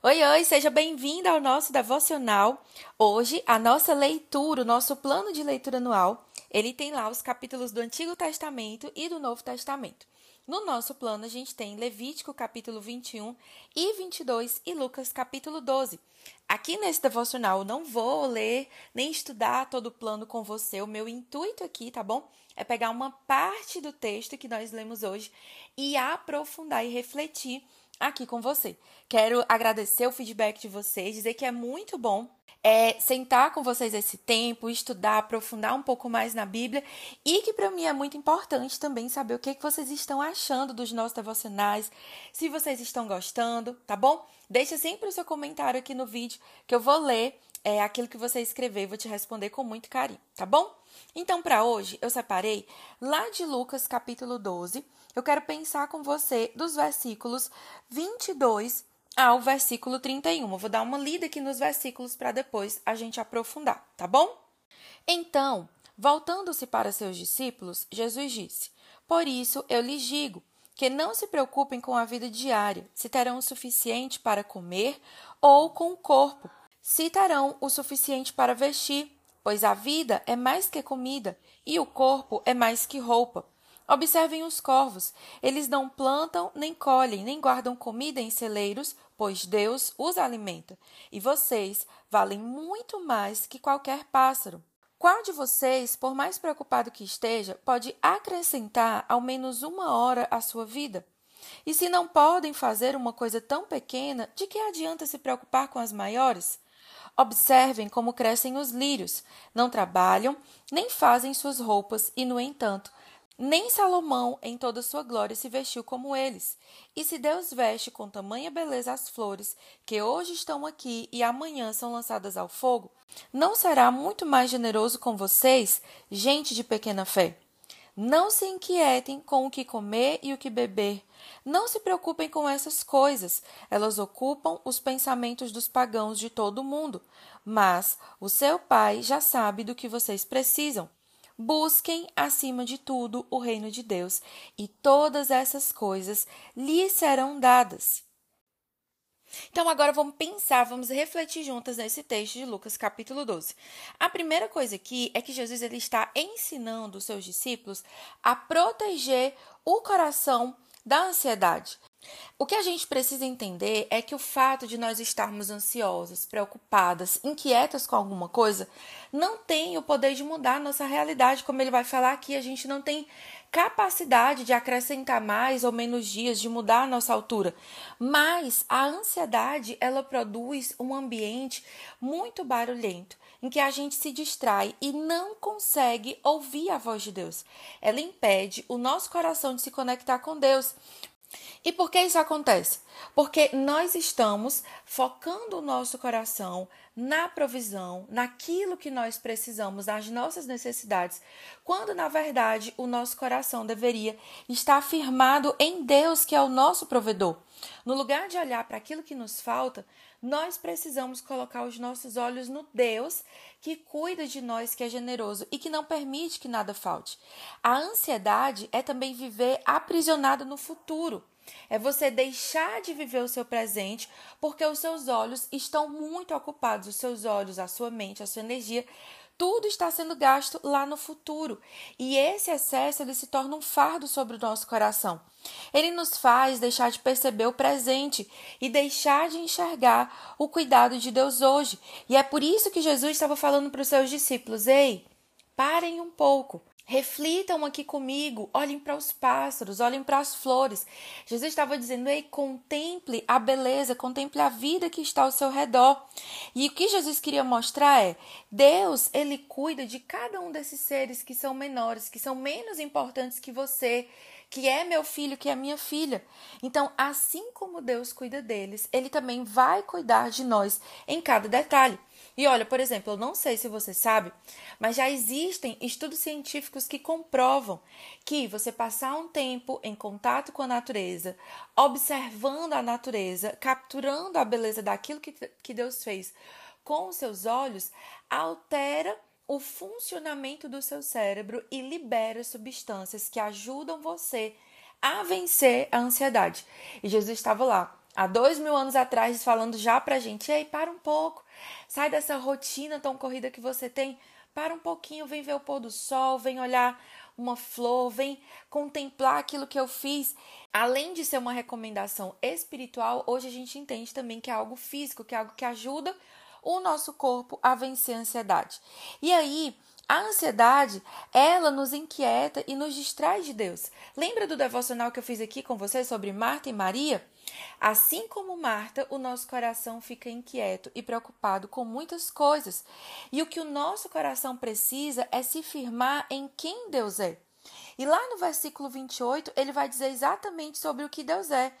Oi, oi, seja bem-vinda ao nosso devocional. Hoje, a nossa leitura, o nosso plano de leitura anual, ele tem lá os capítulos do Antigo Testamento e do Novo Testamento. No nosso plano, a gente tem Levítico capítulo 21 e 22 e Lucas capítulo 12. Aqui nesse devocional, eu não vou ler nem estudar todo o plano com você. O meu intuito aqui, tá bom? É pegar uma parte do texto que nós lemos hoje e aprofundar e refletir aqui com você. Quero agradecer o feedback de vocês, dizer que é muito bom é, sentar com vocês esse tempo, estudar, aprofundar um pouco mais na Bíblia e que para mim é muito importante também saber o que, que vocês estão achando dos nossos devocionais, se vocês estão gostando, tá bom? Deixa sempre o seu comentário aqui no vídeo que eu vou ler é, aquilo que você escrever e vou te responder com muito carinho, tá bom? Então, para hoje, eu separei lá de Lucas capítulo 12 eu quero pensar com você dos versículos 22 ao versículo 31. Eu vou dar uma lida aqui nos versículos para depois a gente aprofundar, tá bom? Então, voltando-se para seus discípulos, Jesus disse: Por isso eu lhes digo que não se preocupem com a vida diária, se terão o suficiente para comer ou com o corpo, se terão o suficiente para vestir, pois a vida é mais que comida e o corpo é mais que roupa. Observem os corvos. Eles não plantam, nem colhem, nem guardam comida em celeiros, pois Deus os alimenta. E vocês valem muito mais que qualquer pássaro. Qual de vocês, por mais preocupado que esteja, pode acrescentar ao menos uma hora à sua vida? E se não podem fazer uma coisa tão pequena, de que adianta se preocupar com as maiores? Observem como crescem os lírios. Não trabalham, nem fazem suas roupas, e, no entanto, nem Salomão, em toda sua glória, se vestiu como eles. E se Deus veste com tamanha beleza as flores, que hoje estão aqui e amanhã são lançadas ao fogo, não será muito mais generoso com vocês, gente de pequena fé? Não se inquietem com o que comer e o que beber. Não se preocupem com essas coisas, elas ocupam os pensamentos dos pagãos de todo o mundo. Mas o seu Pai já sabe do que vocês precisam. Busquem, acima de tudo, o reino de Deus, e todas essas coisas lhes serão dadas. Então, agora vamos pensar, vamos refletir juntas nesse texto de Lucas, capítulo 12. A primeira coisa aqui é que Jesus ele está ensinando os seus discípulos a proteger o coração da ansiedade. O que a gente precisa entender é que o fato de nós estarmos ansiosas, preocupadas, inquietas com alguma coisa, não tem o poder de mudar a nossa realidade, como ele vai falar aqui, a gente não tem capacidade de acrescentar mais ou menos dias, de mudar a nossa altura. Mas a ansiedade, ela produz um ambiente muito barulhento, em que a gente se distrai e não consegue ouvir a voz de Deus. Ela impede o nosso coração de se conectar com Deus. E por que isso acontece? Porque nós estamos focando o nosso coração na provisão, naquilo que nós precisamos, nas nossas necessidades, quando na verdade o nosso coração deveria estar firmado em Deus, que é o nosso provedor. No lugar de olhar para aquilo que nos falta, nós precisamos colocar os nossos olhos no Deus que cuida de nós, que é generoso e que não permite que nada falte. A ansiedade é também viver aprisionado no futuro. É você deixar de viver o seu presente porque os seus olhos estão muito ocupados, os seus olhos, a sua mente, a sua energia tudo está sendo gasto lá no futuro. E esse excesso ele se torna um fardo sobre o nosso coração. Ele nos faz deixar de perceber o presente e deixar de enxergar o cuidado de Deus hoje. E é por isso que Jesus estava falando para os seus discípulos: ei, parem um pouco. Reflitam aqui comigo, olhem para os pássaros, olhem para as flores. Jesus estava dizendo: ei, contemple a beleza, contemple a vida que está ao seu redor. E o que Jesus queria mostrar é: Deus, ele cuida de cada um desses seres que são menores, que são menos importantes que você, que é meu filho, que é minha filha. Então, assim como Deus cuida deles, ele também vai cuidar de nós em cada detalhe. E olha, por exemplo, eu não sei se você sabe, mas já existem estudos científicos que comprovam que você passar um tempo em contato com a natureza, observando a natureza, capturando a beleza daquilo que, que Deus fez com os seus olhos, altera o funcionamento do seu cérebro e libera substâncias que ajudam você a vencer a ansiedade. E Jesus estava lá há dois mil anos atrás, falando já pra gente: ei, para um pouco, sai dessa rotina tão corrida que você tem, para um pouquinho, vem ver o pôr do sol, vem olhar uma flor, vem contemplar aquilo que eu fiz. Além de ser uma recomendação espiritual, hoje a gente entende também que é algo físico, que é algo que ajuda o nosso corpo a vencer a ansiedade. E aí, a ansiedade, ela nos inquieta e nos distrai de Deus. Lembra do devocional que eu fiz aqui com vocês sobre Marta e Maria? Assim como Marta, o nosso coração fica inquieto e preocupado com muitas coisas. E o que o nosso coração precisa é se firmar em quem Deus é. E lá no versículo 28, ele vai dizer exatamente sobre o que Deus é.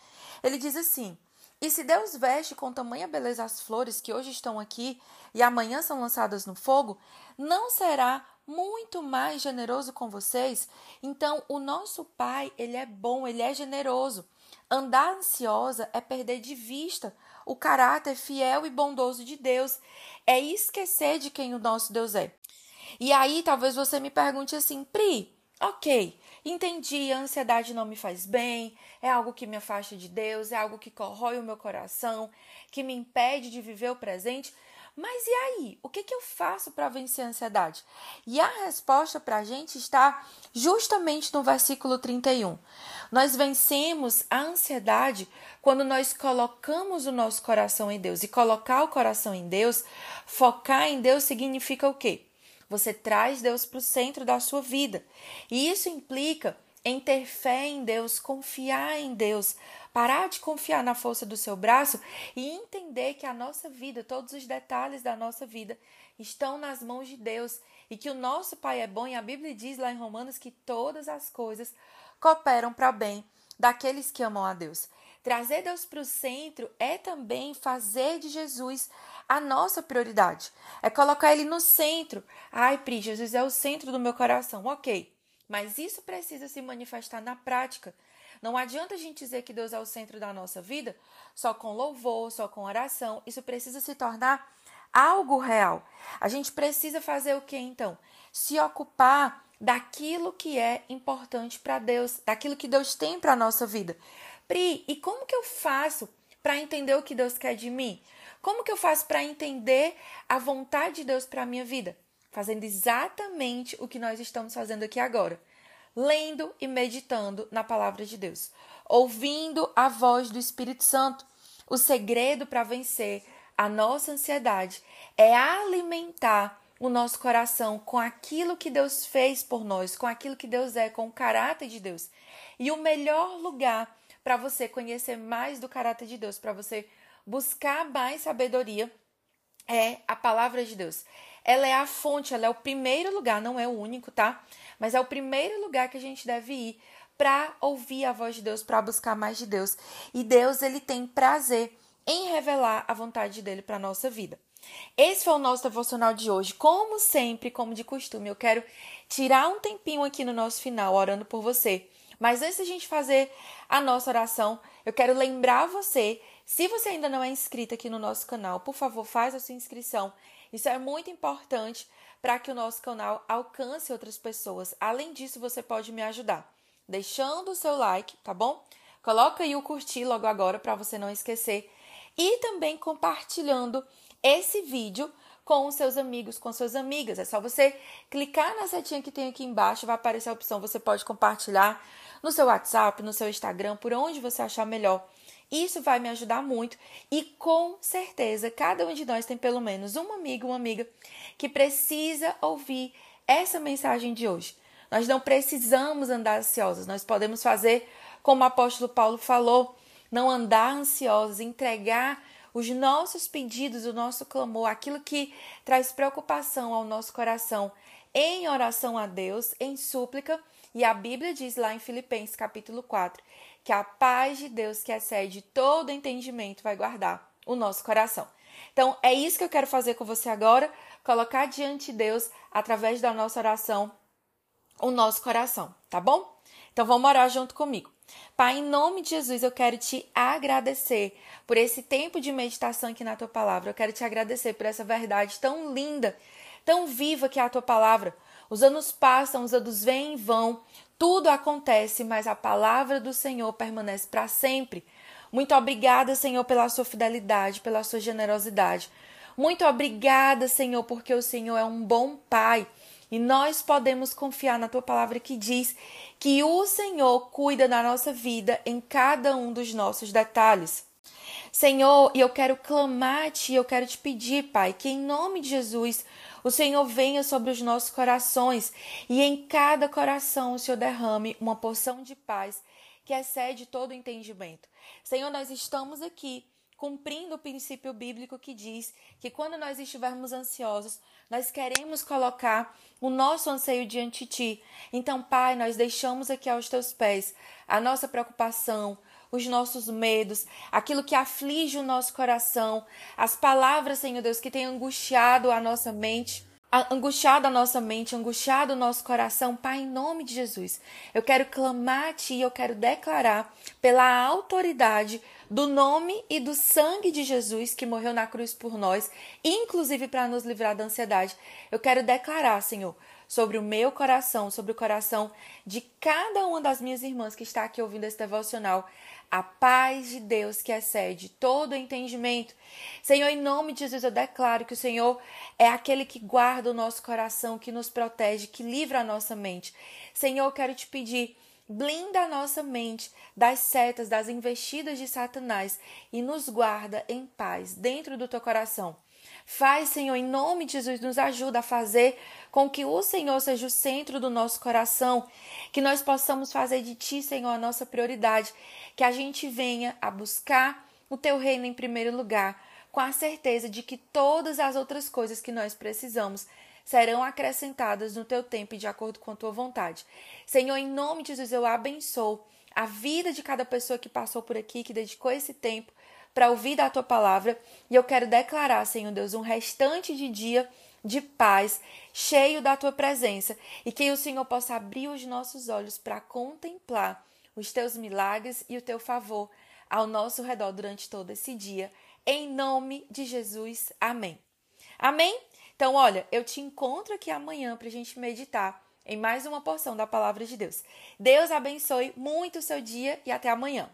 Ele diz assim: E se Deus veste com tamanha beleza as flores que hoje estão aqui e amanhã são lançadas no fogo, não será muito mais generoso com vocês? Então, o nosso Pai, ele é bom, ele é generoso. Andar ansiosa é perder de vista o caráter fiel e bondoso de Deus, é esquecer de quem o nosso Deus é. E aí, talvez você me pergunte assim, Pri, ok, entendi, a ansiedade não me faz bem, é algo que me afasta de Deus, é algo que corrói o meu coração, que me impede de viver o presente. Mas e aí? O que, que eu faço para vencer a ansiedade? E a resposta para a gente está justamente no versículo 31. Nós vencemos a ansiedade quando nós colocamos o nosso coração em Deus. E colocar o coração em Deus, focar em Deus, significa o quê? Você traz Deus para o centro da sua vida. E isso implica em ter fé em Deus, confiar em Deus, parar de confiar na força do seu braço e entender que a nossa vida, todos os detalhes da nossa vida estão nas mãos de Deus e que o nosso Pai é bom e a Bíblia diz lá em Romanos que todas as coisas cooperam para bem daqueles que amam a Deus. Trazer Deus para o centro é também fazer de Jesus a nossa prioridade. É colocar ele no centro. Ai, Pri, Jesus é o centro do meu coração. Ok. Mas isso precisa se manifestar na prática. Não adianta a gente dizer que Deus é o centro da nossa vida só com louvor, só com oração. Isso precisa se tornar algo real. A gente precisa fazer o que então? Se ocupar daquilo que é importante para Deus, daquilo que Deus tem para a nossa vida. Pri, e como que eu faço para entender o que Deus quer de mim? Como que eu faço para entender a vontade de Deus para a minha vida? fazendo exatamente o que nós estamos fazendo aqui agora, lendo e meditando na palavra de Deus, ouvindo a voz do Espírito Santo. O segredo para vencer a nossa ansiedade é alimentar o nosso coração com aquilo que Deus fez por nós, com aquilo que Deus é, com o caráter de Deus. E o melhor lugar para você conhecer mais do caráter de Deus, para você buscar mais sabedoria, é a palavra de Deus ela é a fonte, ela é o primeiro lugar, não é o único, tá? Mas é o primeiro lugar que a gente deve ir para ouvir a voz de Deus, para buscar mais de Deus. E Deus, ele tem prazer em revelar a vontade dele para nossa vida. Esse foi o nosso devocional de hoje. Como sempre, como de costume, eu quero tirar um tempinho aqui no nosso final orando por você. Mas antes da gente fazer a nossa oração, eu quero lembrar você, se você ainda não é inscrito aqui no nosso canal, por favor, faz a sua inscrição isso é muito importante para que o nosso canal alcance outras pessoas. Além disso, você pode me ajudar deixando o seu like, tá bom? Coloca aí o curtir logo agora para você não esquecer e também compartilhando esse vídeo com os seus amigos, com suas amigas. É só você clicar na setinha que tem aqui embaixo, vai aparecer a opção, você pode compartilhar no seu WhatsApp, no seu Instagram, por onde você achar melhor. Isso vai me ajudar muito e com certeza cada um de nós tem pelo menos um amigo, uma amiga que precisa ouvir essa mensagem de hoje. Nós não precisamos andar ansiosos, nós podemos fazer como o apóstolo Paulo falou, não andar ansiosos, entregar os nossos pedidos, o nosso clamor, aquilo que traz preocupação ao nosso coração, em oração a Deus, em súplica. E a Bíblia diz lá em Filipenses capítulo 4 que a paz de Deus, que excede todo entendimento, vai guardar o nosso coração. Então, é isso que eu quero fazer com você agora, colocar diante de Deus, através da nossa oração, o nosso coração, tá bom? Então, vamos orar junto comigo. Pai, em nome de Jesus, eu quero te agradecer por esse tempo de meditação aqui na tua palavra. Eu quero te agradecer por essa verdade tão linda, tão viva que é a tua palavra. Os anos passam, os anos vêm e vão, tudo acontece, mas a palavra do Senhor permanece para sempre. Muito obrigada, Senhor, pela sua fidelidade, pela sua generosidade. Muito obrigada, Senhor, porque o Senhor é um bom Pai. E nós podemos confiar na tua palavra que diz que o Senhor cuida da nossa vida em cada um dos nossos detalhes. Senhor, e eu quero clamar a Ti, eu quero te pedir, Pai, que em nome de Jesus o Senhor venha sobre os nossos corações e em cada coração o Senhor derrame uma porção de paz que excede todo o entendimento. Senhor, nós estamos aqui cumprindo o princípio bíblico que diz que quando nós estivermos ansiosos, nós queremos colocar o nosso anseio diante de ti. Então, Pai, nós deixamos aqui aos teus pés a nossa preocupação, os nossos medos, aquilo que aflige o nosso coração, as palavras, Senhor Deus, que têm angustiado a nossa mente angustiado a nossa mente, angustiado o nosso coração, Pai, em nome de Jesus, eu quero clamar a Ti, eu quero declarar pela autoridade do nome e do sangue de Jesus que morreu na cruz por nós, inclusive para nos livrar da ansiedade. Eu quero declarar, Senhor, sobre o meu coração, sobre o coração de cada uma das minhas irmãs que está aqui ouvindo esse devocional, a paz de Deus que excede todo entendimento. Senhor, em nome de Jesus, eu declaro que o Senhor é aquele que guarda o nosso coração, que nos protege, que livra a nossa mente. Senhor, eu quero te pedir. Blinda a nossa mente das setas, das investidas de Satanás e nos guarda em paz dentro do teu coração. Faz, Senhor, em nome de Jesus, nos ajuda a fazer com que o Senhor seja o centro do nosso coração, que nós possamos fazer de Ti, Senhor, a nossa prioridade, que a gente venha a buscar o Teu reino em primeiro lugar, com a certeza de que todas as outras coisas que nós precisamos serão acrescentadas no Teu tempo e de acordo com a Tua vontade. Senhor, em nome de Jesus, eu abençoo a vida de cada pessoa que passou por aqui, que dedicou esse tempo para ouvir da tua palavra. E eu quero declarar, Senhor Deus, um restante de dia de paz, cheio da tua presença, e que o Senhor possa abrir os nossos olhos para contemplar os teus milagres e o teu favor ao nosso redor durante todo esse dia. Em nome de Jesus. Amém. Amém? Então, olha, eu te encontro aqui amanhã para a gente meditar em mais uma porção da palavra de Deus. Deus abençoe muito o seu dia e até amanhã.